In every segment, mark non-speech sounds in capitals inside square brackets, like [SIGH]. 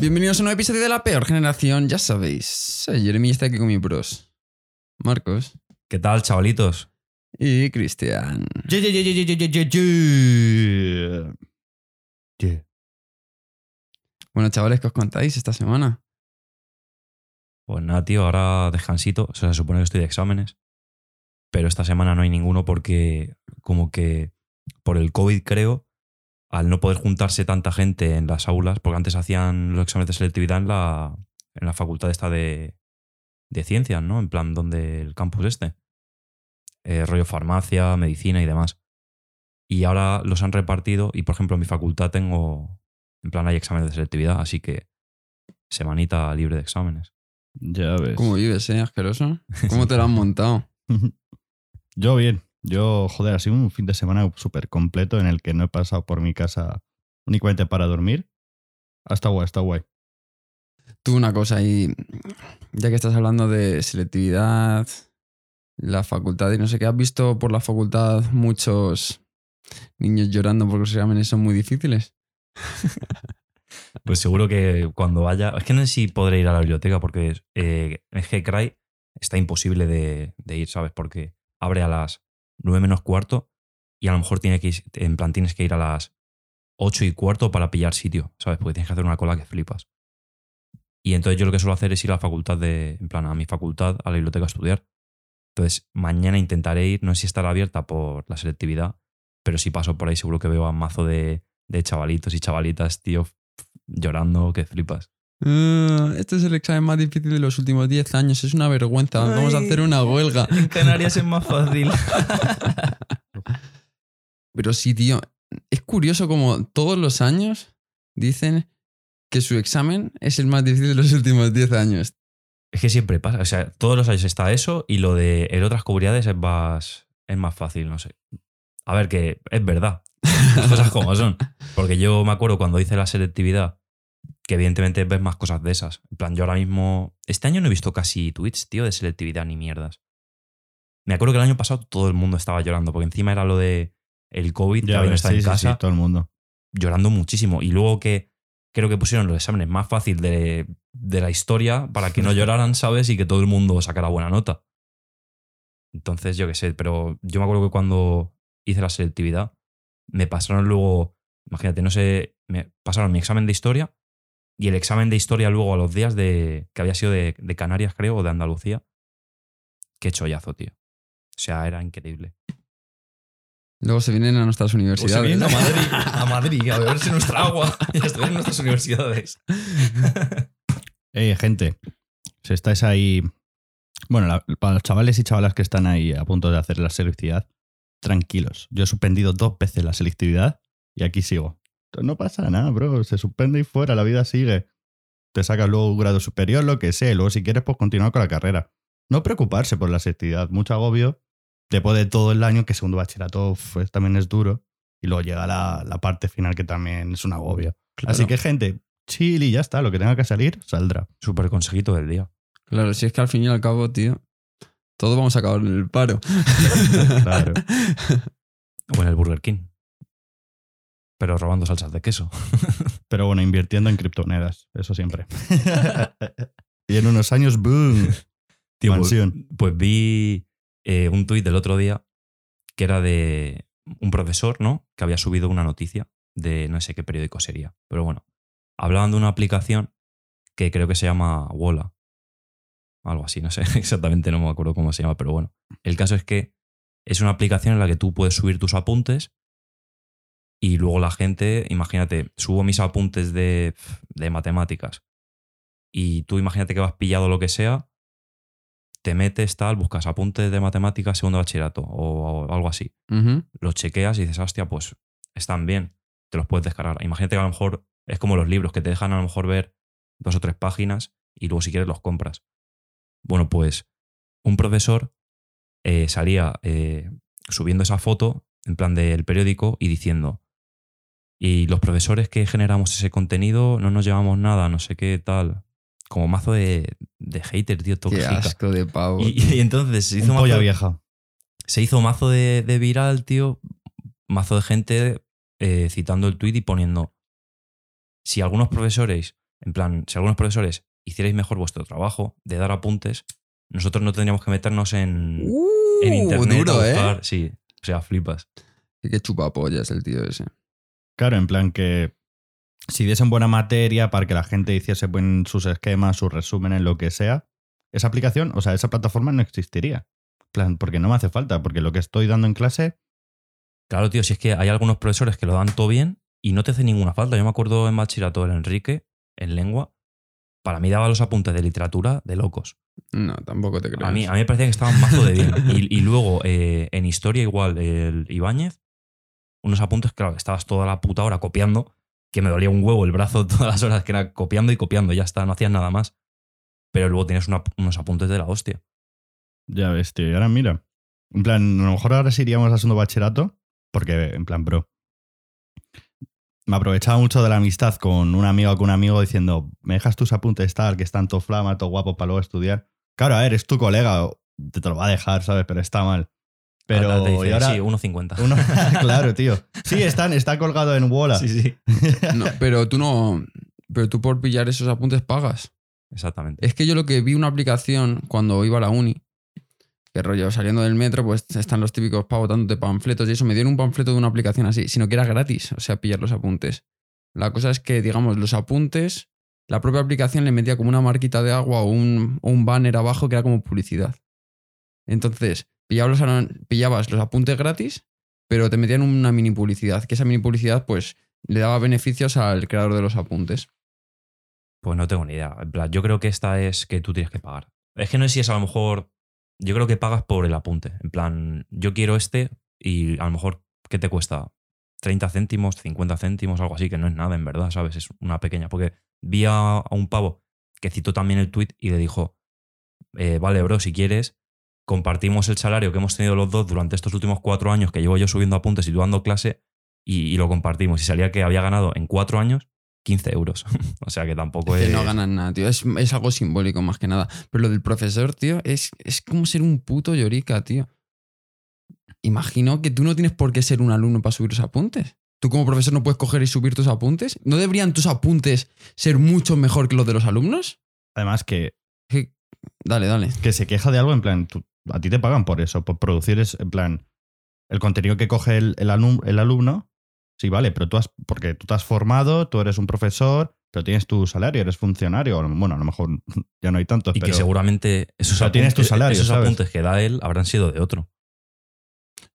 Bienvenidos a un nuevo episodio de La Peor Generación. Ya sabéis, soy Jeremy y está aquí con mi bros. Marcos ¿Qué tal, chavalitos? y Cristian. Ye, ye, ye, ye, ye, ye, ye, ye. Ye. Bueno, chavales, ¿qué os contáis esta semana? Pues nada, tío, ahora descansito. O sea, se supone que estoy de exámenes. Pero esta semana no hay ninguno porque, como que por el COVID, creo, al no poder juntarse tanta gente en las aulas, porque antes hacían los exámenes de selectividad en la, en la facultad esta de, de ciencias, ¿no? En plan, donde el campus este. Eh, rollo farmacia, medicina y demás. Y ahora los han repartido y, por ejemplo, en mi facultad tengo, en plan, hay exámenes de selectividad, así que semanita libre de exámenes. Ya ves. ¿Cómo vives, eh, asqueroso? [LAUGHS] ¿Cómo te lo han montado? [LAUGHS] Yo bien. Yo, joder, ha sido un fin de semana súper completo en el que no he pasado por mi casa únicamente para dormir. Ha estado guay, está guay. Tú una cosa y ya que estás hablando de selectividad, la facultad y no sé qué, ¿has visto por la facultad muchos niños llorando porque los exámenes son muy difíciles? Pues seguro que cuando vaya. Es que no sé si podré ir a la biblioteca porque eh, en G-Cry está imposible de, de ir, ¿sabes? Porque abre a las 9 menos cuarto y a lo mejor tiene que en plan tienes que ir a las 8 y cuarto para pillar sitio, ¿sabes? Porque tienes que hacer una cola que flipas. Y entonces yo lo que suelo hacer es ir a la facultad de. En plan, a mi facultad, a la biblioteca a estudiar. Entonces mañana intentaré ir, no sé si estará abierta por la selectividad, pero si paso por ahí seguro que veo a mazo de, de chavalitos y chavalitas, tío, llorando, que flipas. Ah, este es el examen más difícil de los últimos 10 años. Es una vergüenza. Vamos a hacer una huelga. En Canarias es más fácil. [LAUGHS] Pero sí, tío. Es curioso como todos los años dicen que su examen es el más difícil de los últimos 10 años. es que siempre pasa. O sea, todos los años está eso y lo de en otras comunidades es más, es más fácil, no sé. A ver, que es verdad. Las cosas como son. [LAUGHS] Porque yo me acuerdo cuando hice la selectividad, que evidentemente ves más cosas de esas. En plan, yo ahora mismo. Este año no he visto casi tweets, tío, de selectividad ni mierdas. Me acuerdo que el año pasado todo el mundo estaba llorando, porque encima era lo de el COVID, que Ya había estado sí, en sí, casa, sí, todo el mundo. llorando muchísimo. Y luego que creo que pusieron los exámenes más fácil de, de la historia para que no [LAUGHS] lloraran, ¿sabes? Y que todo el mundo sacara buena nota. Entonces, yo qué sé, pero yo me acuerdo que cuando hice la selectividad, me pasaron luego, imagínate, no sé, me pasaron mi examen de historia y el examen de historia luego a los días de, que había sido de, de Canarias, creo, o de Andalucía. Qué chollazo, tío. O sea, era increíble. Luego se vienen a nuestras universidades. vienen a Madrid, a Madrid, a beberse nuestra agua y a estudiar en nuestras universidades. [LAUGHS] Eh, gente, si estáis ahí. Bueno, la- para los chavales y chavalas que están ahí a punto de hacer la selectividad, tranquilos. Yo he suspendido dos veces la selectividad y aquí sigo. No pasa nada, bro. Se suspende y fuera, la vida sigue. Te sacas luego un grado superior, lo que sea. Luego, si quieres, pues continuar con la carrera. No preocuparse por la selectividad. Mucho agobio. Después de todo el año, que segundo bachillerato pues, también es duro. Y luego llega la, la parte final, que también es un agobio. Así que, gente, chill y ya está. Lo que tenga que salir, saldrá. Súper consejito del día. Claro, si es que al fin y al cabo, tío, todos vamos a acabar en el paro. [LAUGHS] Claro. O en el Burger King. Pero robando salsas de queso. [LAUGHS] Pero bueno, invirtiendo en criptomonedas, eso siempre. [LAUGHS] y en unos años, ¡boom! Tío, pues, pues vi eh, un tuit del otro día que era de un profesor, ¿no? Que había subido una noticia de no sé qué periódico sería. Pero bueno, hablaban de una aplicación que creo que se llama Wola. Algo así, no sé [LAUGHS] exactamente, no me acuerdo cómo se llama, pero bueno. El caso es que es una aplicación en la que tú puedes subir tus apuntes y luego la gente, imagínate, subo mis apuntes de, de matemáticas y tú imagínate que vas pillado lo que sea, te metes tal, buscas apuntes de matemáticas segundo bachillerato o, o algo así, los chequeas y dices, hostia, pues están bien, te los puedes descargar. Imagínate que a lo mejor es como los libros, que te dejan a lo mejor ver dos o tres páginas y luego si quieres los compras. Bueno, pues un profesor eh, salía eh, subiendo esa foto en plan del periódico y diciendo, y los profesores que generamos ese contenido no nos llevamos nada, no sé qué tal. Como mazo de, de hater, tío, Qué asco de pavo. Y, y entonces se hizo, Un polla mazo, vieja. se hizo mazo de, de viral, tío. Mazo de gente eh, citando el tweet y poniendo. Si algunos profesores En plan, si algunos profesores hicierais mejor vuestro trabajo de dar apuntes, nosotros no tendríamos que meternos en, en internet. a duro, ¿eh? Sí, o sea, flipas. Qué chupapollas el tío ese. Claro, en plan que si diesen buena materia para que la gente hiciese buen, sus esquemas, sus resúmenes, lo que sea, esa aplicación, o sea, esa plataforma no existiría. Plan, porque no me hace falta, porque lo que estoy dando en clase, Claro, tío, si es que hay algunos profesores que lo dan todo bien y no te hacen ninguna falta. Yo me acuerdo en bachillerato el Enrique, en lengua, para mí daba los apuntes de literatura de locos. No, tampoco te creo. A mí, a mí me parecía que estaban mazo de bien. Y, y luego, eh, en historia, igual, el Ibáñez, unos apuntes, claro, estabas toda la puta hora copiando, que me dolía un huevo el brazo [LAUGHS] todas las horas, que era copiando y copiando, ya está, no hacías nada más. Pero luego tienes una- unos apuntes de la hostia. ya ves, tío, ahora mira. En plan, a lo mejor ahora sí iríamos segundo bachillerato, porque, en plan, bro. Me aprovechaba mucho de la amistad con un amigo o con un amigo diciendo, me dejas tus apuntes tal, que están todo flama, todo guapo para luego estudiar. Claro, a ver, es tu colega, te, te lo va a dejar, ¿sabes? Pero está mal. Pero te dice, y ahora, sí, 1.50. uno- [LAUGHS] claro, tío. Sí, están, está colgado en Wola. Sí, sí. [LAUGHS] No, pero tú no. Pero tú por pillar esos apuntes pagas. Exactamente. Es que yo lo que vi una aplicación cuando iba a la uni, que rollo, saliendo del metro, pues están los típicos pavos dándote panfletos y eso. Me dieron un panfleto de una aplicación así, sino que era gratis, o sea, pillar los apuntes. La cosa es que, digamos, los apuntes, la propia aplicación le metía como una marquita de agua o un, o un banner abajo que era como publicidad. Entonces, pillabas los, apuntes gratis, pero te metían una mini publicidad, que esa mini publicidad, pues, le daba beneficios al creador de los apuntes. Pues no tengo ni idea. En plan, yo creo que esta es que tú tienes que pagar. Es que no sé si es a lo mejor. Yo creo que pagas por el apunte. En plan, yo quiero este y a lo mejor, ¿qué te cuesta? 30 céntimos, 50 céntimos, algo así, que no es nada, en verdad, ¿sabes? Es una pequeña. Porque vi a, a un pavo que citó también el tweet y le dijo: eh, Vale, bro, si quieres, compartimos el salario que hemos tenido los dos durante estos últimos cuatro años que llevo yo subiendo apuntes y tú dando clase y, y lo compartimos. Y salía que había ganado en cuatro años 15 euros. [LAUGHS] o sea que tampoco Es es. que no ganan nada, tío. Es, es algo simbólico más que nada. Pero lo del profesor, tío, es, es como ser un puto llorica, tío. Imagino que tú no tienes por qué ser un alumno para subir los apuntes. Tú como profesor no puedes coger y subir tus apuntes. ¿No deberían tus apuntes ser mucho mejor que los de los alumnos? Además que, Que- Dale, dale. que se queja de algo, en plan, tú- a ti te pagan por eso, por producir, es, en plan, el contenido que coge el, el, alum- el alumno, sí, vale, pero tú has, porque tú te has formado, tú eres un profesor, pero tienes tu salario, eres funcionario, bueno, a lo mejor [LAUGHS] ya no hay tantos, Y pero que seguramente esos, O sea, tienes tu apuntes, salario, esos ¿sabes? apuntes que da él habrán sido de otro.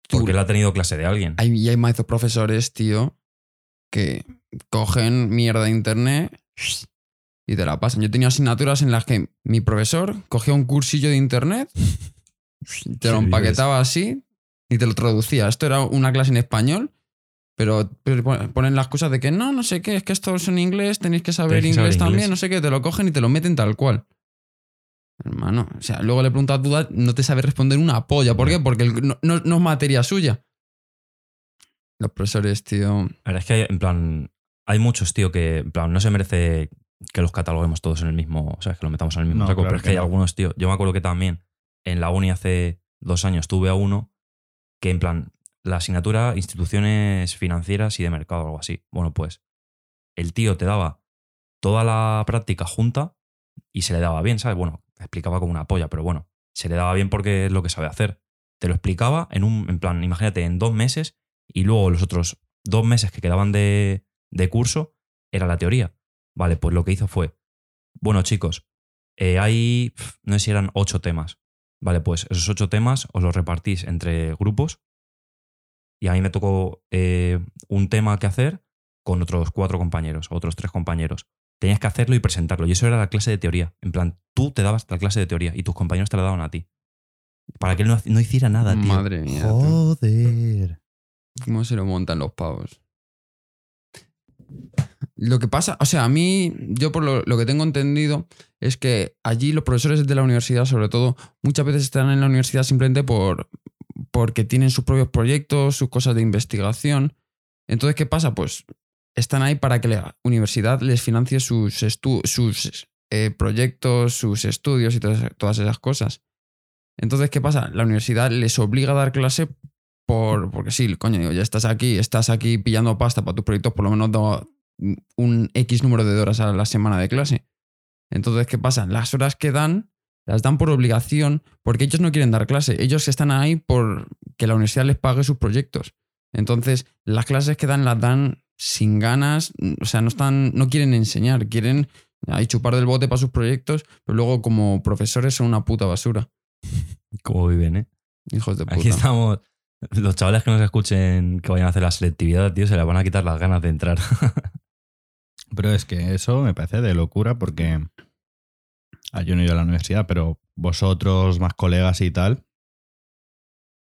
Tú- Porque él ha tenido clase de alguien. Hay, y hay mazos profesores, tío, que cogen mierda de internet y te la pasan. Yo tenía asignaturas en las que mi profesor cogía un cursillo de internet, [LAUGHS] te lo ¿Qué empaquetaba así y te lo traducía. Esto era una clase en español, pero, pero pon- ponen las cosas de que no, no sé qué, es que esto es en inglés, tenéis que saber Tenéis que saber inglés también, no sé qué, te lo cogen y te lo meten tal cual. Hermano, o sea, luego le preguntas dudas, no te sabe responder una polla. ¿Por qué? Porque no, no- no es materia suya. Los profesores, tío. La verdad es que, hay, en plan, hay muchos, tío, que, en plan, no se merece que los cataloguemos todos en el mismo, ¿sabes? Que lo metamos en el mismo No, saco. claro pero es que, que hay no. algunos, tío. Yo me acuerdo que también en la uni hace dos años tuve a uno que, en plan, la asignatura instituciones financieras y de mercado o algo así. Bueno, pues el tío te daba toda la práctica junta y se le daba bien, ¿sabes? Bueno, explicaba como una polla, pero bueno, se le daba bien porque es lo que sabe hacer. Te lo explicaba en un, en plan, imagínate, en dos meses y luego los otros dos meses que quedaban de, de curso era la teoría. Vale, pues lo que hizo fue, bueno chicos, eh, hay, no sé si eran ocho temas. Vale, pues esos ocho temas os los repartís entre grupos y a mí me tocó eh, un tema que hacer con otros cuatro compañeros, otros tres compañeros. Tenías que hacerlo y presentarlo. Y eso era la clase de teoría. En plan, tú te dabas la clase de teoría y tus compañeros te la daban a ti. Para que él no, no hiciera nada, tío. Madre mía. tío. Joder. ¿Cómo se lo montan los pavos? Lo que pasa, o sea, a mí, yo por lo, que tengo entendido, es que allí los profesores de la universidad, sobre todo, muchas veces están en la universidad simplemente por, porque tienen sus propios proyectos, sus cosas de investigación. Entonces, ¿qué pasa? Pues están ahí para que la universidad les financie sus, sus eh, proyectos, sus estudios y todas, todas esas cosas. Entonces, ¿qué pasa? La universidad les obliga a dar clase por, porque sí, coño, digo, ya estás aquí, estás aquí pillando pasta para tus proyectos, por lo menos da- un X número de horas a la semana de clase. Entonces, ¿qué pasa? Las horas que dan las dan por obligación porque ellos no quieren dar clase. Ellos están ahí por que la universidad les pague sus proyectos. Entonces, las clases que dan las dan sin ganas, o sea, no están, no quieren enseñar, quieren ahí chupar del bote para sus proyectos, pero luego como profesores son una puta basura. [LAUGHS] ¿Cómo viven, eh? Hijos de puta. Aquí estamos. Los chavales que nos escuchen que vayan a hacer la selectividad, tío, se les van a quitar las ganas de entrar. [LAUGHS] Pero es que eso me parece de locura porque ah, yo no he ido a la universidad, pero vosotros, más colegas y tal,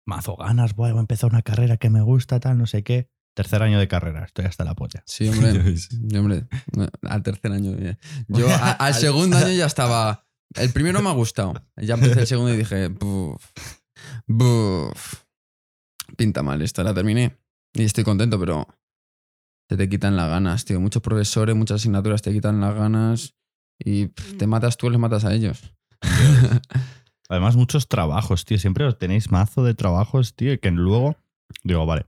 mazo ganas, voy a empezar una carrera que me gusta, tal, no sé qué. Tercer año de carrera, estoy hasta la polla. Sí, hombre. [LAUGHS] Sí, hombre. Al tercer año. Yo [LAUGHS] a- al segundo año ya estaba. El primero me ha gustado. Ya empecé el segundo y dije, buf, buf. Pinta mal esto, la terminé. Y estoy contento, pero se te quitan las ganas, tío. Muchos profesores, muchas asignaturas te quitan las ganas y pff, te matas tú, les matas a ellos. [LAUGHS] Además, muchos trabajos, tío. Siempre os tenéis mazo de trabajos, tío, y que luego digo, vale.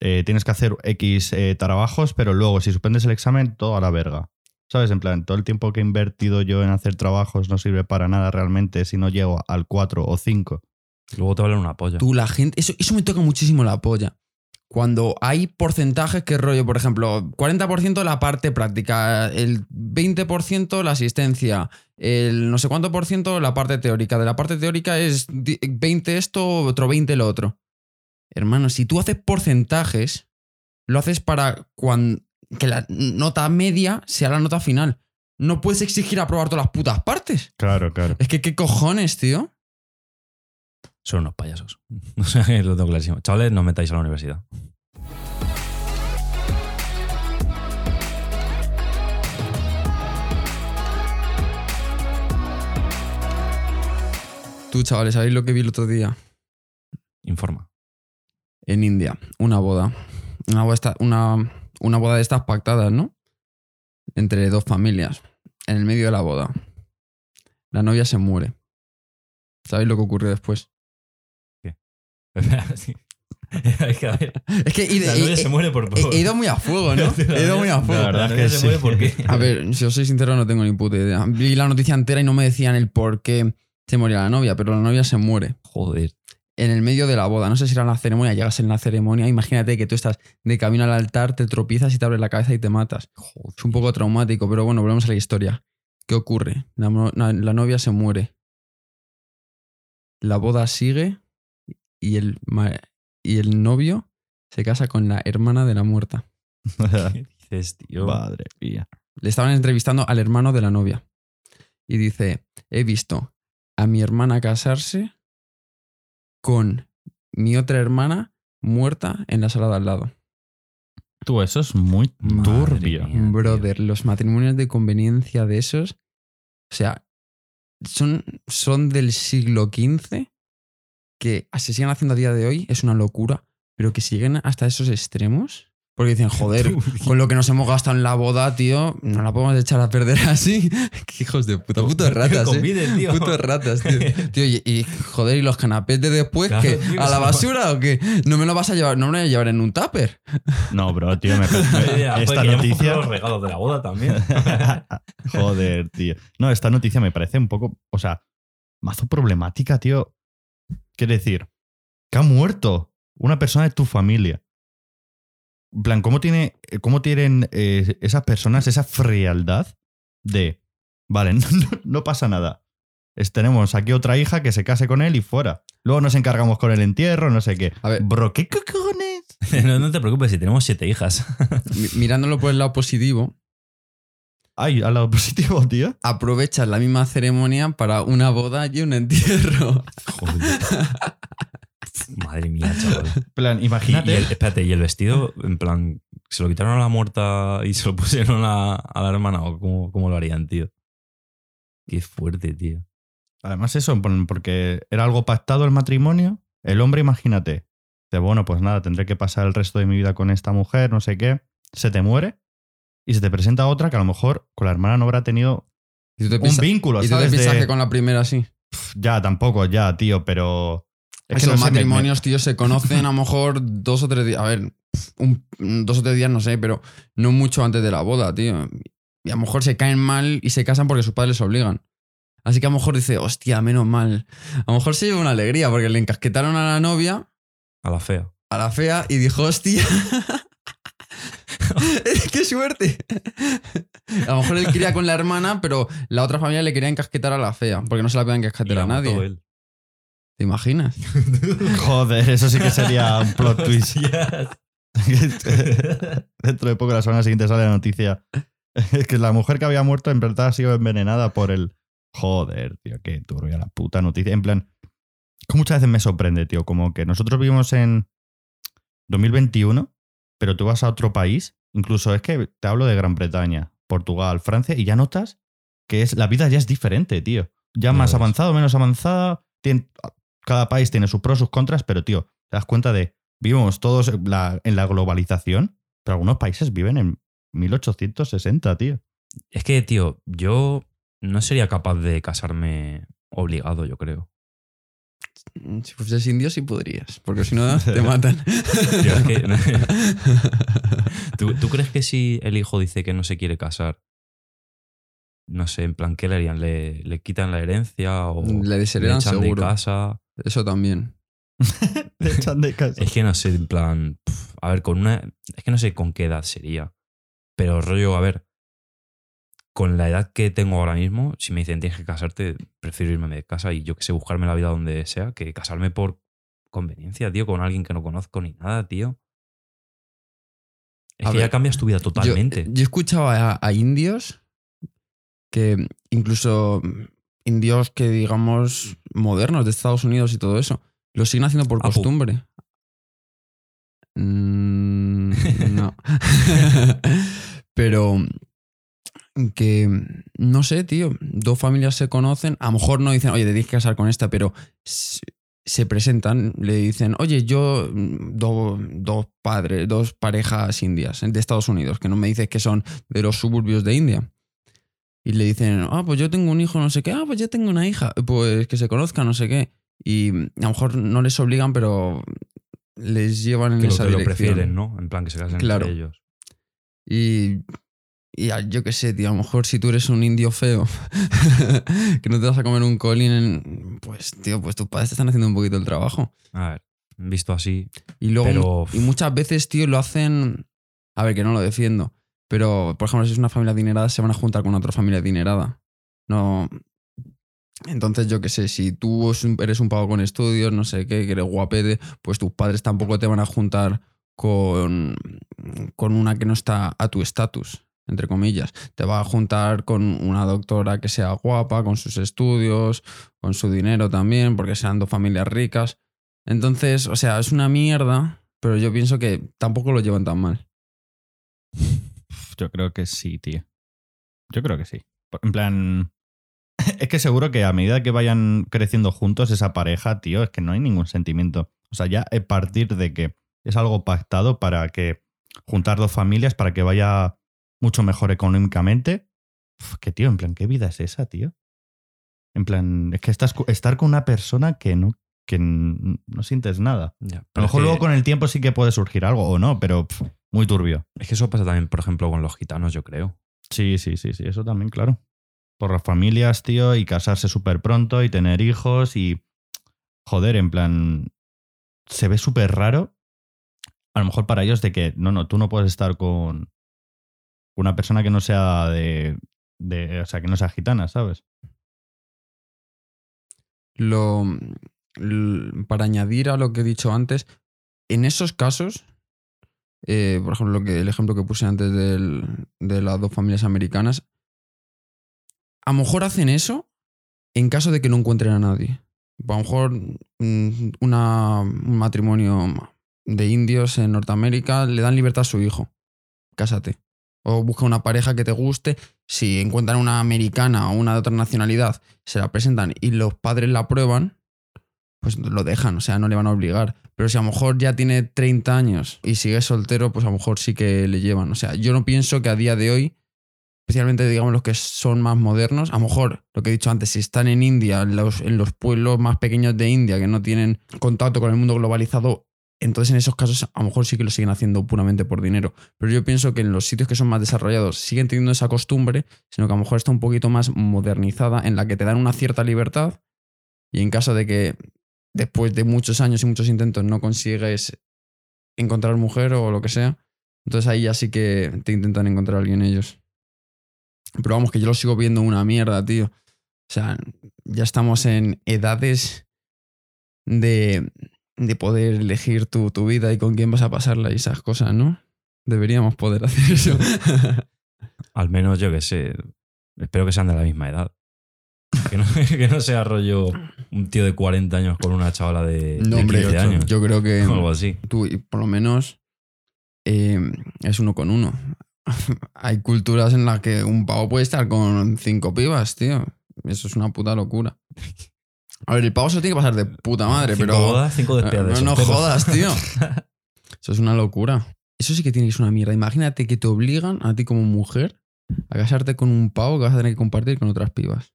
eh, tienes que hacer X eh, trabajos, pero luego, si suspendes el examen, todo a la verga. ¿Sabes? En plan, todo el tiempo que he invertido yo en hacer trabajos no sirve para nada realmente si no llego al 4 o 5. Luego te valen una polla. Tú, la gente. Eso, eso me toca muchísimo la polla. Cuando hay porcentajes que rollo, por ejemplo, 40% la parte práctica, el 20% la asistencia, el no sé cuánto por ciento la parte teórica. De la parte teórica es di- 20 esto, otro 20 lo otro. Hermano, si tú haces porcentajes, lo haces para cuan- que la nota media sea la nota final. No puedes exigir aprobar todas las putas partes. Claro, claro. Es que, ¿qué cojones, tío? Son unos payasos. [LAUGHS] O sea, lo tengo clarísimo. Chavales, no os metáis a la universidad. Tú, chavales, ¿sabéis lo que vi el otro día? Informa. en India, una boda. Una boda, una, una boda de estas pactadas, ¿no? Entre dos familias. En el medio de la boda. La novia se muere. ¿Sabéis lo que ocurrió después? [LAUGHS] Sí. Hay que ver. Es que he, La he- novia se muere por he- he ido muy a fuego, ¿no? [LAUGHS] He ido muy a fuego. La verdad La es que se sí. muere por qué. A ver, si os soy sincero, no tengo ni puta idea. Vi la noticia entera y no me decían el por qué se moría la novia, pero la novia se muere. Joder. en el medio de la boda. No sé si era en la ceremonia, llegas en la ceremonia. Imagínate que tú estás de camino al altar, te tropiezas y te abres la cabeza y te matas. Es un poco traumático, pero bueno, volvemos a la historia. ¿Qué ocurre? La, mo- la- la novia se muere. La boda sigue y el, y el novio se casa con la hermana de la muerta. [LAUGHS] ¿Qué dices, tío? Madre mía. Le estaban entrevistando al hermano de la novia. Y dice, he visto a mi hermana casarse con mi otra hermana muerta en la sala de al lado. Tú, eso es muy Madre turbio. mía. tío. Brother, los matrimonios de conveniencia de esos, o sea, son, son del siglo XV que se siguen haciendo a día de hoy, es una locura, pero que siguen hasta esos extremos. Porque dicen, joder, [LAUGHS] con lo que nos hemos gastado en la boda, tío, no la podemos echar a perder [LAUGHS] así. Qué hijos de puta, putos ratas, eh. Tío. Putos ratas, tío. [LAUGHS] Tío, y, y, joder, ¿y los canapés de después Claro, qué? tío, que ¿A la basura o qué? No me lo vas a llevar, no me lo voy a llevar en un tupper. No, bro, tío, me, Ya, esta pues noticia. los regalos de la boda también. Joder, tío. No, esta noticia me parece un poco, o sea, mazo problemática, tío. Quiere decir, que ha muerto una persona de tu familia. En plan, ¿cómo, tiene, cómo tienen eh, esas personas esa frialdad de, vale, [LAUGHS] no, pasa nada. Es- tenemos aquí otra hija que se case con él y fuera. Luego nos encargamos con el entierro, no sé qué. A ver. Bro, ¿qué cojones? [LAUGHS] no, no te preocupes, si tenemos siete hijas. Mi- Mirándolo por el lado positivo, Ay, al lado positivo, [LAUGHS] tío. aprovechas la misma ceremonia para una boda y un entierro. Joder. Madre mía, chaval. En plan, imagínate. y el, espérate, ¿y el vestido? En plan, ¿se lo quitaron a la muerta y se lo pusieron a, a la hermana? ¿O cómo, cómo lo harían, tío? Qué fuerte, tío. Además, eso, por- porque era algo pactado el matrimonio. El hombre, imagínate, de bueno, pues nada, tendré que pasar el resto de mi vida con esta mujer, no sé qué. Se te muere y se te presenta otra que a lo mejor con la hermana no habrá tenido Y tú te un vínculo, y tú te ¿sabes? piensas que con la primera sí. Ya, tampoco, ya, tío, pero. Es Esos no sé, me- matrimonios, tío, se conocen a lo mejor dos o tres días. A ver, un- dos o tres días, no sé, pero no mucho antes de la boda, tío. Y a lo mejor se caen mal y se casan porque sus padres les obligan. Así que a lo mejor dice, hostia, menos mal. A lo mejor se lleva una alegría porque le encasquetaron a la novia, A la fea. a la fea, y dijo, hostia. [LAUGHS] [LAUGHS] ¡Qué suerte! A lo mejor él quería con la hermana, pero la otra familia le quería encasquetar a la fea, porque no se la podían encasquetar a nadie. él. ¿Te imaginas? [LAUGHS] Joder, eso sí que sería un plot [LAUGHS] twist. Dentro de poco, la semana siguiente sale la noticia. Es que la mujer que había muerto en verdad ha sido envenenada por el. Joder, tío, qué turbia la puta noticia. En plan, muchas veces me sorprende, tío, como que nosotros vivimos en 2021, pero tú vas a otro país, incluso es que te hablo de Gran Bretaña, Portugal, Francia, y ya notas que es, la vida ya es diferente, tío. Ya más ves. avanzado, menos avanzada. cada país tiene sus pros, sus contras, pero, tío, te das cuenta de. Vivimos todos en la, en la globalización, pero algunos países viven en 1860, tío. Es que, tío, yo no sería capaz de casarme obligado, yo creo. Si fueses indio sí podrías, porque si no [LAUGHS] te matan. Tío, es que- [LAUGHS] [LAUGHS] ¿Tú, tú crees que si el hijo dice que no se quiere casar, no sé, en plan, ¿qué le harían? ¿Le, le quitan la herencia o Le le desheredan echan seguro. de casa? Eso también. Le echan de casa. Es que no sé, en plan, a ver, con una... Es que no sé con qué edad sería. Pero rollo, a ver, con la edad que tengo ahora mismo, si me dicen tienes que casarte, prefiero irme de casa y yo que sé, buscarme la vida donde sea, que casarme por conveniencia, tío, con alguien que no conozco ni nada, tío. Es A que ver, ya cambias tu vida Yo- totalmente. Yo, escuchaba a, a indios que incluso indios que digamos modernos de Estados Unidos y todo eso, lo siguen haciendo por Apu. costumbre. Mm, no. [LAUGHS] [LAUGHS] Pero que no sé, tío, dos familias se conocen, a lo mejor no dicen, oye, te tienes que casar con esta, pero se, se presentan, le dicen, oye, yo, mm, do- dos padres, dos parejas indias de Estados Unidos, que no me dices que son de los suburbios de India. Y le dicen, ah, pues yo tengo un hijo, no sé qué, ah, pues yo tengo una hija, pues que se conozcan, no sé qué. Y a lo mejor no les obligan, pero les llevan en que lo, esa que lo dirección. prefieren, ¿no? En plan, que se casen Claro. entre ellos. Y, y yo qué sé, tío, a lo mejor si tú eres un indio feo, [LAUGHS] que no te vas a comer un colín, pues, tío, pues tus padres te están haciendo un poquito el trabajo. A ver, visto así, Y luego, Pero- y muchas veces, tío, lo hacen, a ver, que no lo defiendo, pero, por ejemplo, si es una familia adinerada, se van a juntar con otra familia adinerada. No... Entonces, yo qué sé, si tú eres un pavo con estudios, no sé qué, que eres guapete, pues tus padres tampoco te van a juntar con, con una que no está a tu estatus, entre comillas. Te va a juntar con una doctora que sea guapa, con sus estudios, con su dinero también, porque sean dos familias ricas. Entonces, o sea, es una mierda, pero yo pienso que tampoco lo llevan tan mal. Yo creo que sí, tío. Yo creo que sí. En plan. [LAUGHS] Es que seguro que a medida que vayan creciendo juntos esa pareja, tío, es que no hay ningún sentimiento. O sea, ya a partir de que es algo pactado para que juntar dos familias para que vaya mucho mejor económicamente. Que tío, en plan, ¿qué vida es esa, tío? En plan, es que estás, estar con una persona que no, que no sientes nada. ya. A lo mejor luego con el tiempo sí que puede surgir algo o no, pero muy turbio. Es que eso pasa también, por ejemplo, con los gitanos, yo creo. Sí, sí, sí, sí, eso también, claro. Por las familias, tío, y casarse súper pronto y tener hijos y... Joder, en plan... Se ve súper raro. A lo mejor para ellos de que, no, no, tú no puedes estar con una persona que no sea de... o sea, que no sea gitana, ¿sabes? Lo, para añadir a lo que he dicho antes, en esos casos, eh, por ejemplo, lo que, el ejemplo que puse antes del- de las dos familias americanas, a lo mejor hacen eso en caso de que no encuentren a nadie. A lo mejor mm, una- un matrimonio de indios en Norteamérica le dan libertad a su hijo. Cásate. O busca una pareja que te guste. Si encuentran una americana o una de otra nacionalidad, se la presentan y los padres la aprueban, pues lo dejan, o sea, no le van a obligar. Pero si a lo mejor ya tiene 30 años y sigue soltero, pues a lo mejor sí que le llevan. O sea, yo no pienso que a día de hoy, especialmente digamos los que son más modernos, a lo mejor lo que he dicho antes, si están en India, los, en los pueblos más pequeños de India que no tienen contacto con el mundo globalizado, entonces en esos casos a lo mejor sí que lo siguen haciendo puramente por dinero. Pero yo pienso que en los sitios que son más desarrollados siguen teniendo esa costumbre, sino que a lo mejor está un poquito más modernizada, en la que te dan una cierta libertad y en caso de que después de muchos años y muchos intentos no consigues encontrar mujer o lo que sea, entonces ahí ya sí que te intentan encontrar alguien ellos. Pero vamos, que yo lo sigo viendo una mierda, tío. O sea, ya estamos en edades de, de poder elegir tu, tu vida y con quién vas a pasarla y esas cosas, ¿no? Deberíamos poder hacer eso. [LAUGHS] Al menos yo que sé. Espero que sean de la misma edad. Que no, [LAUGHS] que no sea rollo un tío de 40 años con una chavala de, no, de hombre, 15 años. yo creo que o algo así. tú, y por lo menos, eh, es uno con uno. [LAUGHS] Hay culturas en las que un pavo puede estar con cinco pibas, tío. Eso es una puta locura. A ver, el pavo se lo tiene que pasar de puta madre, cinco pero. bodas, cinco despedidas de no, no jodas, tío. [LAUGHS] Eso es una locura. Eso sí que tiene que ser una mierda. Imagínate que te obligan a ti como mujer a casarte con un pavo que vas a tener que compartir con otras pibas.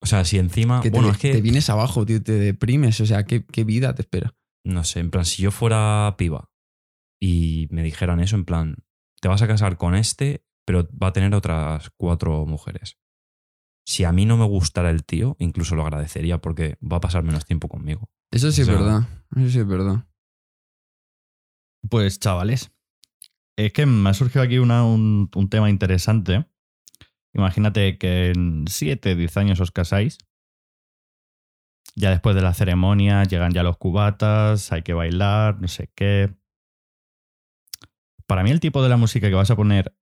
O sea, si encima. Que te, bueno, es que. te vienes abajo, tío, te deprimes. O sea, ¿qué, qué vida te espera? No sé, en plan, si yo fuera piba y me dijeran eso, en plan, te vas a casar con este, pero va a tener otras cuatro mujeres. Si a mí no me gustara el tío, incluso lo agradecería porque va a pasar menos tiempo conmigo. Eso sí O sea- es verdad. Eso sí es verdad. Pues chavales, es que me ha surgido aquí una- un, un tema interesante. Imagínate que en 7, 10 años os casáis. Ya después de la ceremonia llegan ya los cubatas, hay que bailar, no sé qué. Para mí el tipo de la música que vas a poner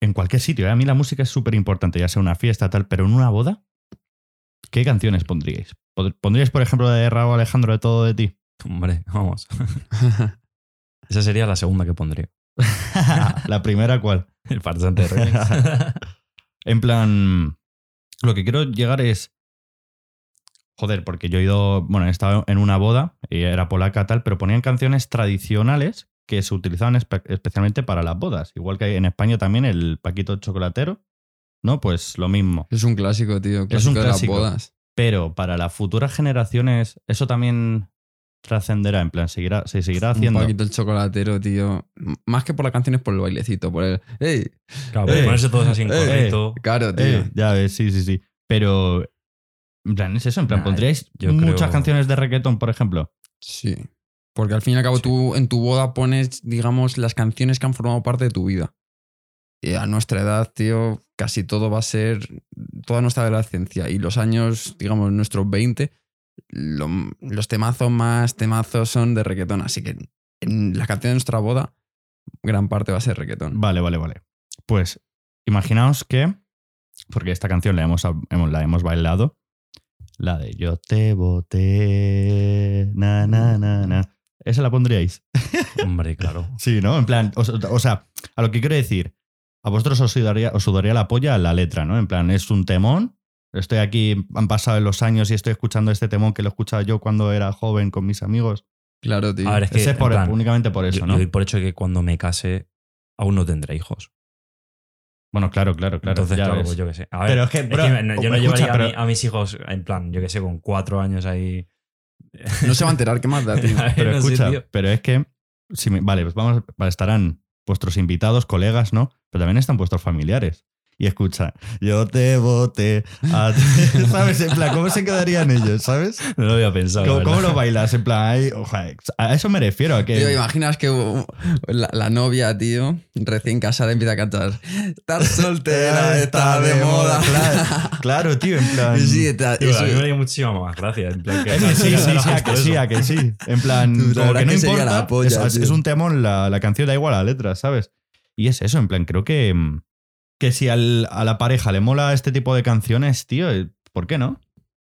en cualquier sitio, ¿eh? a mí la música es súper importante, ya sea una fiesta, tal, pero en una boda, ¿qué canciones pondríais? ¿Pondríais, por ejemplo, de Raúl Alejandro de todo de ti? Hombre, vamos. [LAUGHS] Esa sería la segunda que pondría. [LAUGHS] la primera, ¿cuál? El farsante de remix. [LAUGHS] En plan, lo que quiero llegar es. Joder, porque yo he ido. Bueno, he estado en una boda, y era polaca tal, pero ponían canciones tradicionales que se utilizaban espe- especialmente para las bodas. Igual que hay en España también el Paquito Chocolatero, ¿no? Pues lo mismo. Es un clásico, tío. Es Clásico un de las clásico. bodas. Pero para las futuras generaciones, eso también trascenderá, en plan, seguirá, se seguirá Un haciendo. Paquito el chocolatero, tío. Más que por la canción es por el bailecito, por el. ¡Ey! Claro, Eh, ponerse todos así en corrito. Claro, tío. Ya ves, sí, sí, sí. Pero. En plan, es eso, en plan, Nah, ¿pondríais yo muchas creo- canciones de reggaetón, por ejemplo? Sí. Porque al fin y al cabo Sí. tú en tu boda pones, digamos, las canciones que han formado parte de tu vida. Y a nuestra edad, tío, casi todo va a ser toda nuestra adolescencia. Y los años, digamos, nuestros 20, lo- los temazos más temazos son de reggaetón. Así que en la canción de nuestra boda, gran parte va a ser reggaetón. Vale, vale, vale. Pues imaginaos que, porque esta canción la hemos, la hemos bailado, la de Yo te voté, na, na, na, na. ¿Esa la pondríais? Hombre, claro. [LAUGHS] Sí, ¿no? En plan, o, o sea, a lo que quiero decir, a vosotros os sudaría, os sudaría la polla la letra, ¿no? En plan, es un temón. Estoy aquí, han pasado los años y estoy escuchando este temón que lo escuchaba yo cuando era joven con mis amigos. Claro, tío. A ver, es que Ese es por- plan, únicamente por eso, yo, ¿no? yo doy por hecho que cuando me case aún no tendré hijos. Bueno, claro, claro, claro. Entonces, ya claro, pues yo qué sé. A ver, Pero es que, es bro, que yo no escucha, llevaría a, mi- a mis hijos en plan, yo qué sé, con cuatro años ahí. No se va a enterar, ¿qué más da, tío? [LAUGHS] Pero No sé, escucha, tío. pero es que, si me- vale, pues vamos, estarán vuestros invitados, colegas, ¿no? Pero también están vuestros familiares. Y escucha, yo te voté a ti. [LAUGHS] ¿Sabes? En plan, ¿cómo se quedarían ellos? ¿Sabes? No lo había pensado. ¿Cómo, cómo lo bailas? En plan, ay, oja, a eso me refiero. A que, Tío, imaginas que la, la novia, tío, recién casada empieza a cantar Estar [LAUGHS] soltera está de moda. Claro, [LAUGHS] claro, tío, en plan. Sí, está- Tío, eso- a mí me haría muchísima más gracia. En plan, que sí, sí, sí, a que sí, eso. a que sí. En plan, como que no que importa. polla, es, un temón, la, la canción da igual a la letra, ¿sabes? Y es eso, en plan, creo que, mm, que si al- a la pareja le mola este tipo de canciones, tío, eh, ¿por qué no?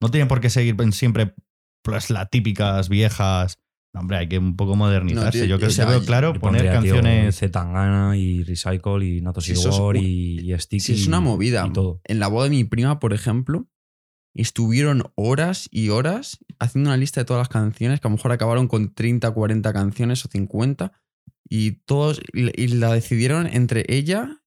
No tiene por qué seguir siempre pues, las típicas viejas. No, hombre, hay que un poco modernizarse. No, tío, yo, creo, o sea, yo veo claro poner pondría, tío, canciones. Zetangana y Recycle y Natos Sí, eso es Igor un- y, y Sticky. Sí, es una movida. Y todo. En la boda de mi prima, por ejemplo, estuvieron horas y horas haciendo una lista de todas las canciones, que a lo mejor acabaron con 30, 40 canciones o 50, y todos y la decidieron entre ella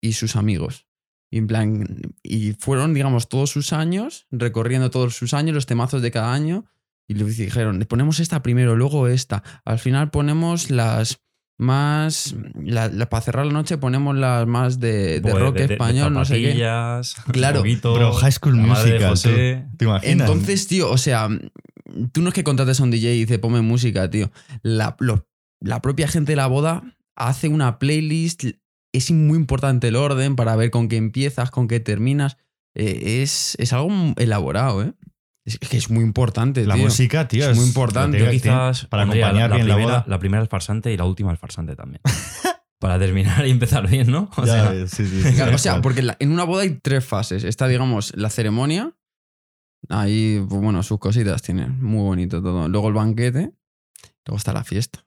y sus amigos. Y en plan, y fueron, digamos, todos sus años, recorriendo todos sus años, los temazos de cada año, Y le dijeron, ponemos esta primero, luego esta. Al final ponemos las más. la- la- para cerrar la noche ponemos las más de, de Pues rock de- de- de español, no sé qué. [LAUGHS] Claro. Moguito, Bro, High School Musical, José. ¿Te imaginas? Entonces, tío, o sea, tú no es que contrates a un DJ y dices, ponme música, tío. La, lo- la propia gente de la boda hace una playlist. Es muy importante el orden para ver con qué empiezas, con qué terminas. Eh, es, es algo elaborado, ¿eh? Es que es muy importante, la tío. música, tío, es muy importante. quizás para acompañar la, bien la primera, boda. la primera el farsante y la última el farsante también. [LAUGHS] para terminar y empezar bien, ¿no? O Ya sea, sí, sí, sí, Claro, sí, o sea, claro. porque en la- en una boda hay tres fases. Está, digamos, la ceremonia. Ahí, pues, bueno, sus cositas tiene. Muy bonito todo. Luego el banquete. Luego está la fiesta.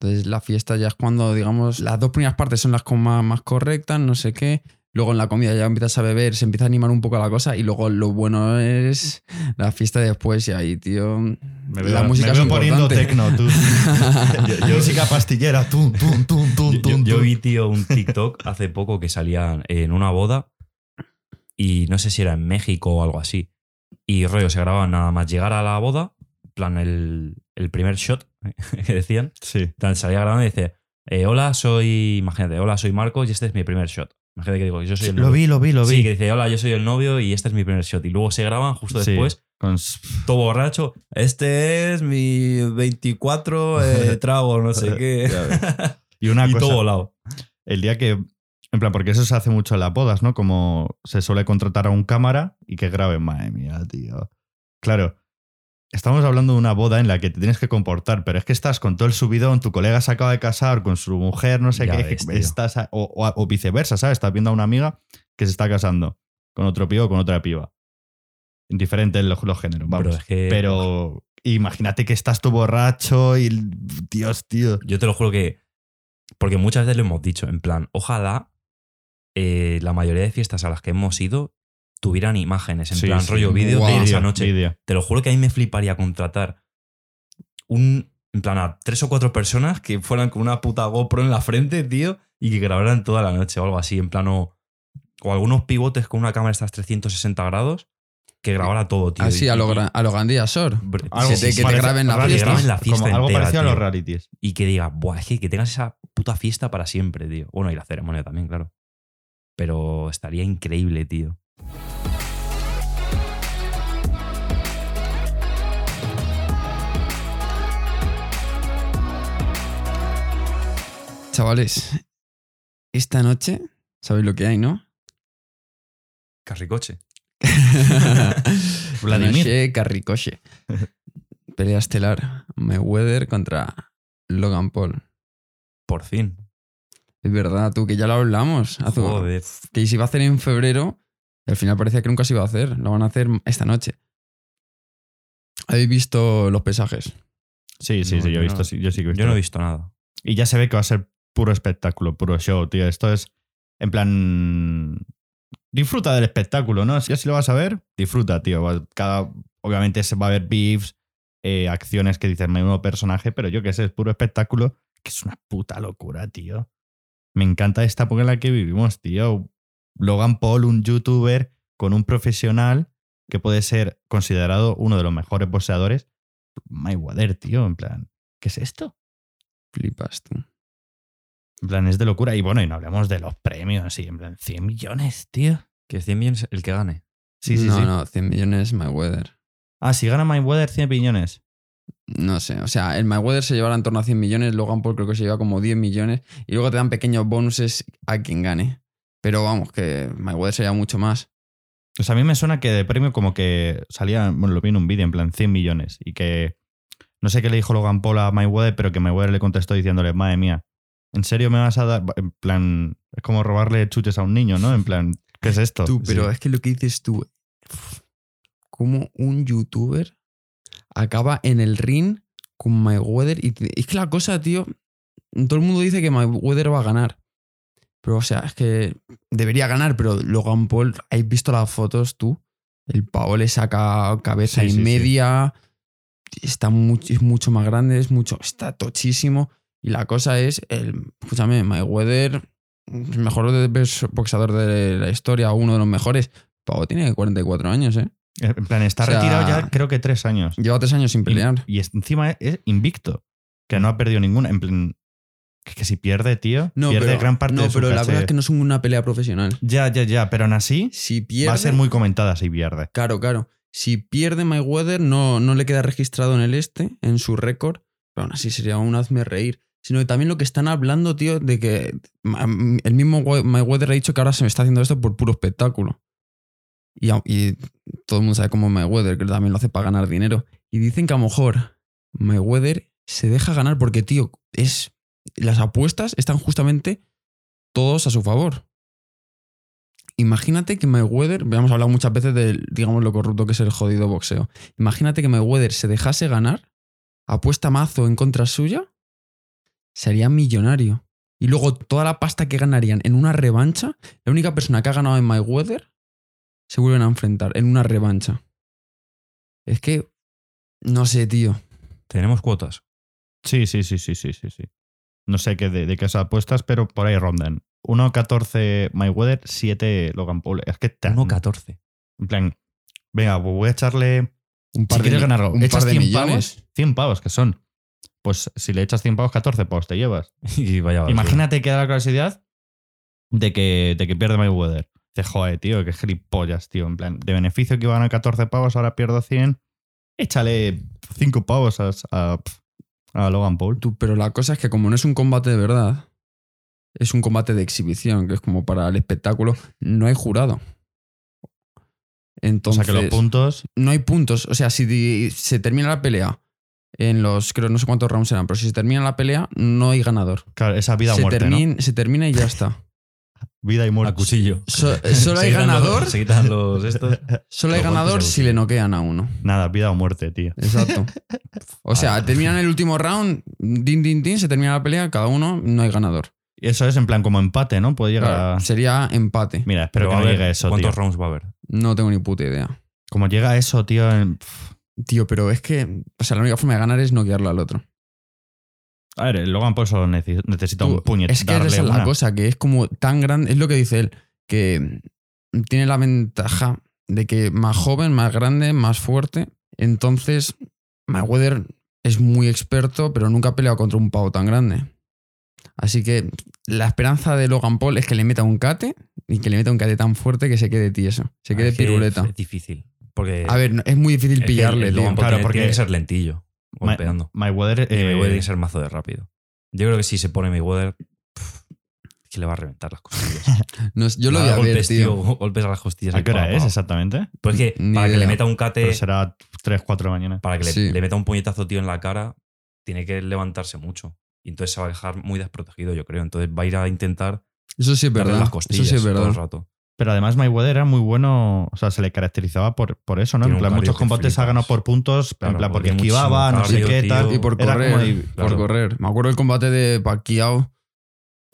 Entonces, la fiesta ya es cuando, digamos, las dos primeras partes son las más, más correctas, no sé qué. Luego en la comida ya empiezas a beber, se empieza a animar un poco la cosa. Y luego lo bueno es la fiesta después. Y ahí, tío. Me la veo- música me es veo poniendo importante. tecno, tú. [LAUGHS] Yo- yo- música pastillera, tum, tum, tum, tum, yo, yo- tum, yo tum. vi, tío, un TikTok hace poco que salía en una boda y no sé si era en México o algo así. Y rollo, se grababan nada más llegar a la boda, plan el, el primer shot [LAUGHS] que decían. Sí. Plan, salía grabando y dice, eh, hola, soy, imagínate, hola, soy Marcos y este es mi primer shot. Imagínate que digo, yo soy el Lo novio. vi, lo vi, lo vi. Sí, que dice, hola, yo soy el novio y este es mi primer shot. Y luego se graban justo Sí, después, con- todo borracho. Este es mi 24 [LAUGHS] eh, trago, no sé qué. [LAUGHS] Y una y cosa, todo volado. el día que. En plan, porque eso se hace mucho en las bodas, ¿no? Como se suele contratar a un cámara y que grabe. Madre mía, tío. Claro, estamos hablando de una boda en la que te tienes que comportar, pero es que estás con todo el subidón, tu colega se acaba de casar con su mujer, no sé Ya qué, ves, estás a- o, o- o viceversa, ¿sabes? Estás viendo a una amiga que se está casando con otro pibe o con otra piba. Indiferente en los, los géneros, vamos. Es que- Pero imagínate que estás tú borracho y. Dios, tío. Yo te lo juro que. Porque muchas veces lo hemos dicho, en plan, ojalá eh, la mayoría de fiestas a las que hemos ido tuvieran imágenes, en Sí, plan sí. rollo vídeo de esa noche. Te lo juro que a mí me fliparía contratar un. En plan, a tres o cuatro personas que fueran con una puta GoPro en la frente, tío, y que grabaran toda la noche o algo así, en plano. O algunos pivotes con una cámara de estas 360 grados que grabara todo, tío. Así Y- a lo, a lo Gandía Sor. Br- Algo Que te- que te parece- graben la fiesta. graben la fiesta Como algo entera, parecido a los realities. y que diga, Buah, es que, que tengas esa puta fiesta para siempre, tío. Bueno, y la ceremonia también, claro. Pero estaría increíble, tío. Chavales, esta noche, ¿sabéis lo que hay, no? Carricoche. [LAUGHS] Vladimir. Carricoche. [LAUGHS] Pelea estelar. Mayweather contra Logan Paul. Por fin. Es verdad, tú, que ya lo hablamos. Joder. Que se iba a hacer en febrero y al final parecía que nunca se iba a hacer. Lo van a hacer esta noche. ¿Habéis visto los pesajes? Sí, sí, No, sí, yo yo he visto, no- sí, yo sí que he visto. Yo no he visto nada. Y ya se ve que va a ser puro espectáculo, puro show, tío. Esto es, en plan, disfruta del espectáculo, ¿no? Si así lo vas a ver, disfruta, tío. Va- Cada, obviamente se va a ver beefs, eh, acciones que dicen menudo personaje, pero yo qué sé, es puro espectáculo, que es una puta locura, tío. Me encanta esta época en la que vivimos, tío. Logan Paul, un youtuber con un profesional que puede ser considerado uno de los mejores boxeadores. Mayweather, tío, en plan, ¿qué es esto? Flipas tú. En plan, es de locura. Y bueno, y no hablemos de los premios, y en plan, 100 millones, tío. Que 100 millones el que gane. Sí, sí, no, sí. no, 100 millones Mayweather. Ah, si gana Mayweather, 100 millones. No sé, o sea, el Mayweather se llevará en torno a 100 millones, Logan Paul creo que se lleva como 10 millones y luego te dan pequeños bonuses a quien gane. Pero vamos, que Mayweather se lleva mucho más. O sea, a mí me suena que de premio como que salía, bueno, lo vi en un vídeo, en plan 100 millones. Y que no sé qué le dijo Logan Paul a Mayweather, pero que Mayweather le contestó diciéndole, madre mía, ¿en serio me vas a dar? En plan, es como robarle chuches a un niño, ¿no? En plan, ¿qué es esto? Tú, pero Sí. es que lo que dices tú, como un youtuber acaba en el ring con Mayweather y es que la cosa, tío, todo el mundo dice que Mayweather va a ganar. Pero, o sea, es que debería ganar, pero Logan Paul, ¿has visto las fotos tú? El pavo le saca cabeza Sí, y sí, sí. media, está mucho, es mucho más grande, es mucho, está tochísimo. Y la cosa es, el, escúchame, Mayweather, el mejor boxeador de la historia, uno de los mejores. Pavo tiene 44 años, ¿eh? Eh, En plan, está O sea, retirado ya creo que tres años. Lleva tres años sin pelear. Y, encima es, es invicto. Que no ha perdido ninguna. En plan, que, que si pierde, tío, No, pierde pero, gran parte no, de su pero la verdad es que no es una pelea profesional. Ya, ya, ya. Pero aún así, Si pierde. va a ser muy comentada si pierde. Claro, claro. Si pierde Mayweather, no, no le queda registrado en el este, en su récord. Pero aún así sería un hazme reír. Sino que también lo que están hablando, tío, de que ma- el mismo We- Mayweather ha dicho que ahora se me está haciendo esto por puro espectáculo. Y, y todo el mundo sabe cómo Mayweather, que también lo hace para ganar dinero. Y dicen que a lo mejor Mayweather se deja ganar porque, tío, es. Las apuestas están justamente todos a su favor. Imagínate que Mayweather, hemos hablado muchas veces de, digamos, lo corrupto que es el jodido boxeo. Imagínate que Mayweather se dejase ganar, apuesta mazo en contra suya, sería millonario. Y luego toda la pasta que ganarían en una revancha, la única persona que ha ganado en Mayweather, se vuelven a enfrentar en una revancha. Es que, no sé, tío. Tenemos cuotas. Sí, sí, sí, sí, sí, sí, sí. No sé qué de, de qué apuestas, pero por ahí rondan. 1.14 Mayweather, 7 Logan Paul. Es que te 1.14. En plan, venga, pues voy a echarle. Un Si quieres mi- ganar algo, un echas par de 100 millones. pavos. 100 pavos, que son. Pues si le echas 100 pavos, 14 pavos te llevas. [LAUGHS] Y vaya. Imagínate que da la curiosidad de que, de que pierde Mayweather. Dice, joder, tío, qué gilipollas, tío. En plan, de beneficio que iban a 14 pavos, ahora pierdo 100. Échale 5 pavos a, a, a Logan Paul. Tú, pero la cosa es que como no es un combate de verdad, es un combate de exhibición, que es como para el espectáculo, no hay jurado. O Entonces, sea que los puntos. no hay puntos. O sea, si se termina la pelea en los, creo, no sé cuántos rounds eran, pero si se termina la pelea, no hay ganador. Claro, esa vida o se, termina, se termina y ya está. Vida y A muerte. cuchillo. So- [LAUGHS] solo hay ganador, se quitan los estos. solo hay ganador a si le cuchillo. noquean a uno. Nada, vida o muerte, tío. Exacto. [LAUGHS] O sea, Ah. terminan el último round, din, din, din, se termina la pelea, cada uno, no hay ganador. Y eso es en plan como empate, ¿no? Puede llegar Claro, a. sería empate. Mira, espero Pero que a no ver, llegue a eso, tío. ¿Cuántos rounds va a haber? No tengo ni puta idea. Como llega a eso, tío. en-. Tío, pero es que, o sea, la única forma de ganar es noquearlo al otro. A ver, el Logan Paul solo necesita Tú, un puñet. es que esa es la cosa, que es como tan grande, es lo que dice él, que tiene la ventaja de que más joven, más grande, más fuerte. Entonces, Mayweather es muy experto, pero nunca ha peleado contra un pavo tan grande. Así que la esperanza de Logan Paul es que le meta un cate y que le meta un cate tan fuerte que se quede tieso, se quede Es que piruleta. Es difícil. Porque A ver, no- es muy difícil pillarle. Logan Paul Claro, tiene, porque- tiene que ser lentillo, Golpeando. Mayweather. Y eh, Mayweather tiene que ser mazo de rápido. Yo creo que si se pone Mayweather, pf, es que le va a reventar las costillas. [LAUGHS] No yo lo voy a ver, golpes, tío. Golpes a las costillas. ¿A qué hora pa, es pa. exactamente? Pues que Ni para que le meta un cate, Pero será 3, 4 de la mañana. para que le, Sí. le meta un puñetazo tío en la cara, tiene que levantarse mucho. Y entonces se va a dejar muy desprotegido, yo creo. Entonces va a ir a intentar Eso sí es verdad. las Eso costillas sí es todo el verdad. rato. Pero además Mayweather era muy bueno, o sea, se le caracterizaba por, por eso, ¿no? Tiene En plan, muchos combates ha ganado por puntos, Claro, en plan, porque esquivaba, no sé qué, tal. Y por correr, como por correr. Me acuerdo del combate de Pacquiao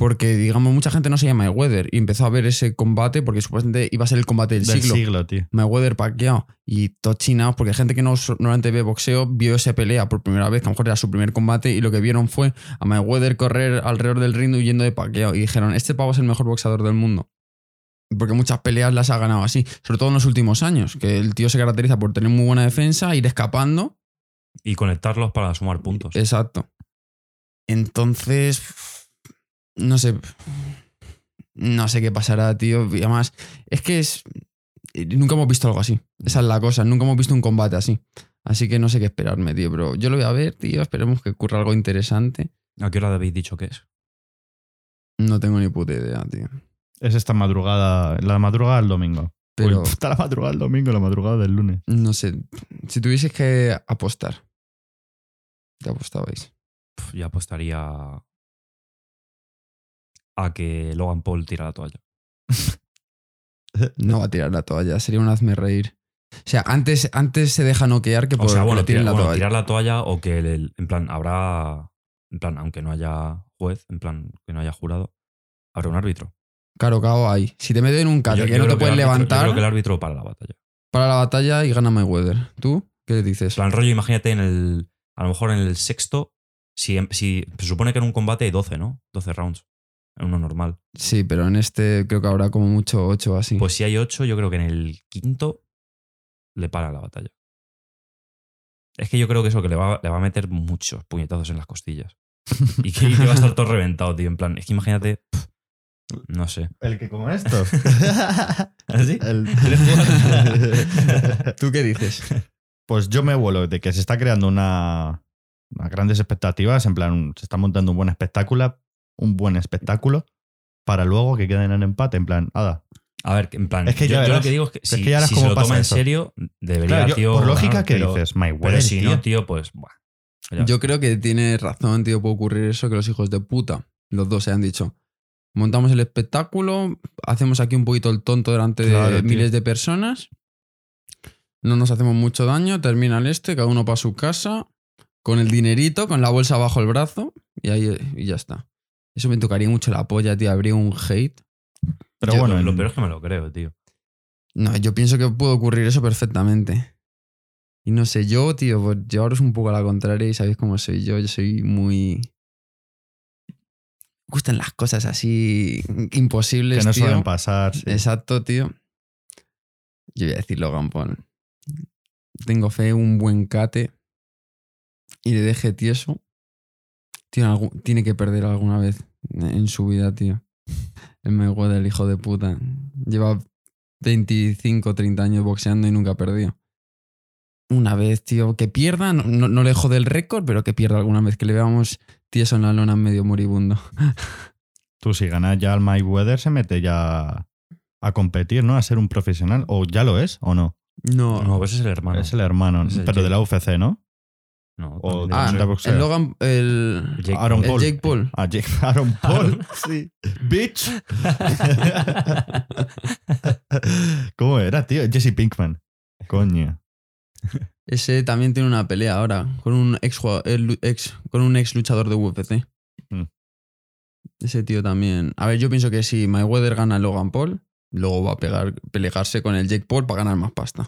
porque, digamos, mucha gente no se llama Mayweather y empezó a ver ese combate porque supuestamente iba a ser el combate del, del siglo. siglo, tío. Mayweather Pacquiao y todo chinaos porque gente que no normalmente ve boxeo vio esa pelea por primera vez, que a lo mejor era su primer combate y lo que vieron fue a Mayweather correr alrededor del ring huyendo de Pacquiao y dijeron, este pavo es el mejor boxeador del mundo. Porque muchas peleas las ha ganado así, sobre todo en los últimos años, que el tío se caracteriza por tener muy buena defensa, ir escapando Y conectarlos para sumar puntos. Exacto. Entonces, no sé. No sé qué pasará, tío. Y además, es que es. Nunca hemos visto algo así. Esa es la cosa. Nunca hemos visto un combate así. Así que no sé qué esperarme, tío. Pero yo lo voy a ver, tío. Esperemos que ocurra algo interesante. ¿A qué hora habéis dicho que es? No tengo ni puta idea, tío. Es esta madrugada, la madrugada del domingo. Pero Uy, puta, la madrugada del domingo, la madrugada del lunes. no sé. Si tuvieses que apostar, ¿qué apostabais? Yo apostaría a que Logan Paul tira la toalla. [LAUGHS] No va a tirar la toalla. Sería un hazme reír. O sea, antes, antes se deja noquear que por O sea, que bueno, le tiren tira- la bueno, toalla. tirar la toalla o que, el- en plan, habrá, en plan, aunque no haya juez, en plan, que no haya jurado, habrá un árbitro. Claro, cao ahí. Si te meten un cate que no te puedes levantar Yo creo que el árbitro para la batalla. para la batalla y gana Mayweather. ¿Tú qué le dices? En plan, rollo, imagínate en el, a lo mejor en el sexto, si, si se supone que en un combate hay 12, ¿no? 12 rounds, en uno normal. Sí, pero en este creo que habrá como mucho 8 así. Pues si hay 8, yo creo que en el quinto le para la batalla. Es que yo creo que eso, que le va, le va a meter muchos puñetazos en las costillas. [LAUGHS] y, que, y que va a estar todo reventado, tío. En plan, es que imagínate. pff, no sé. El que como esto. [LAUGHS] ¿Así? El- [LAUGHS] ¿Tú qué dices? Pues yo me vuelo de que se está creando una, unas grandes expectativas, en plan, se está montando un buen espectáculo, un buen espectáculo, para luego que queden en empate, en plan, nada. A ver, en plan, Es que yo, lo que digo es que Es si, que ya si se lo pasa toma en serio, debería, Claro, yo- tío. por lógica, ganar, ¿qué pero- dices? My Pero si no, tío, pues. Yo creo que tiene razón, tío, puede ocurrir eso, que los hijos de puta, los dos se han dicho. Montamos el espectáculo, hacemos aquí un poquito el tonto delante Claro, de tío. miles de personas, no nos hacemos mucho daño, termina el este, cada uno para su casa, con el dinerito, con la bolsa bajo el brazo, y ahí y ya está. Eso me tocaría mucho la polla, tío, habría un hate. Pero Yo- bueno, lo, peor es que me lo creo, tío. No, yo pienso que puede ocurrir eso perfectamente. Y no sé, yo, tío, pues llevaros un poco a la contraria y sabéis cómo soy yo. Yo soy muy. Gustan las cosas así imposibles. que no tío. suelen pasar. sí. Exacto, tío. Yo voy a decir Logan Paul. Tengo fe, un buen cate. Y le deje tieso. Tiene, tiene que perder alguna vez en su vida, tío. El Mayweather, el hijo de puta. Lleva 25, 30 años boxeando y nunca ha perdido. Una vez, tío, que pierda, no, no, no le jode el récord, pero que pierda alguna vez, que le veamos tieso en la lona medio moribundo. [LAUGHS] Tú si ganas ya al Mayweather se mete ya a competir, ¿no? A ser un profesional. ¿O ya lo es o no? No, No, pues es el hermano. Es el hermano, Es el pero de Jake. la UFC, ¿no? No, o- de Ah, de el Logan, el, Jake Aaron el Paul. Jake Paul. A Jake [LAUGHS] Aaron Paul. sí. Bitch. [LAUGHS] ¿Cómo era, tío? Jesse Pinkman. Coño. Ese también tiene una pelea ahora con un ex, lu- ex con un ex luchador de UFC. Mm. Ese tío también. A ver, yo pienso que si Mayweather gana a Logan Paul, luego va a pegar, pelearse con el Jake Paul para ganar más pasta.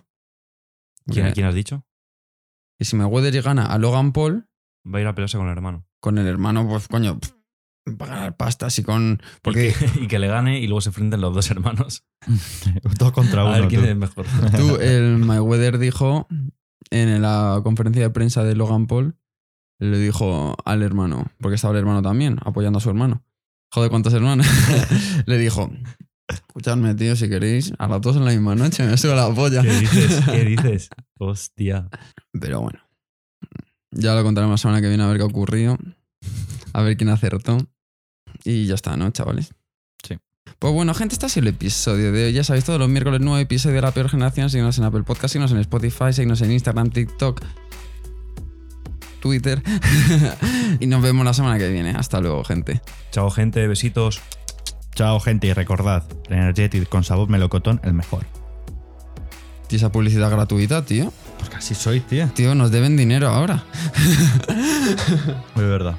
¿Quién, Porque- quién has dicho? Y si Mayweather gana a Logan Paul, Va a ir a pelearse con el hermano. con el hermano, pues coño, pff, va a ganar pasta. Así con. Porque Y que, [LAUGHS] y que le gane y luego se enfrenten los dos hermanos. [LAUGHS] Dos contra A uno. ver quién tú. es mejor. [LAUGHS] tú, el Mayweather dijo en la conferencia de prensa de Logan Paul, le dijo al hermano, porque estaba el hermano también, apoyando a su hermano. Joder, ¿cuántos hermanos? le dijo, escuchadme, tío, si queréis, a las dos en la misma noche me subo la polla. ¿Qué dices? ¿Qué dices? Hostia. Pero bueno, ya lo contaremos la semana que viene a ver qué ha ocurrido, a ver quién acertó. Y ya está, ¿no, chavales? Sí. Pues bueno, gente, este ha sido el episodio de hoy. Ya sabéis, todos los miércoles nuevo episodio de La Peor Generación. Síguenos en Apple Podcast, síguenos en Spotify, síguenos en Instagram, TikTok, Twitter. [LAUGHS] y nos vemos la semana que viene. Hasta luego, gente. Chao, gente. Besitos. Chao, gente. Y recordad, Energetic con sabor melocotón, el mejor. Tío, esa publicidad gratuita, tío. Pues casi soy, tío. Tío, nos deben dinero ahora. [LAUGHS] De verdad.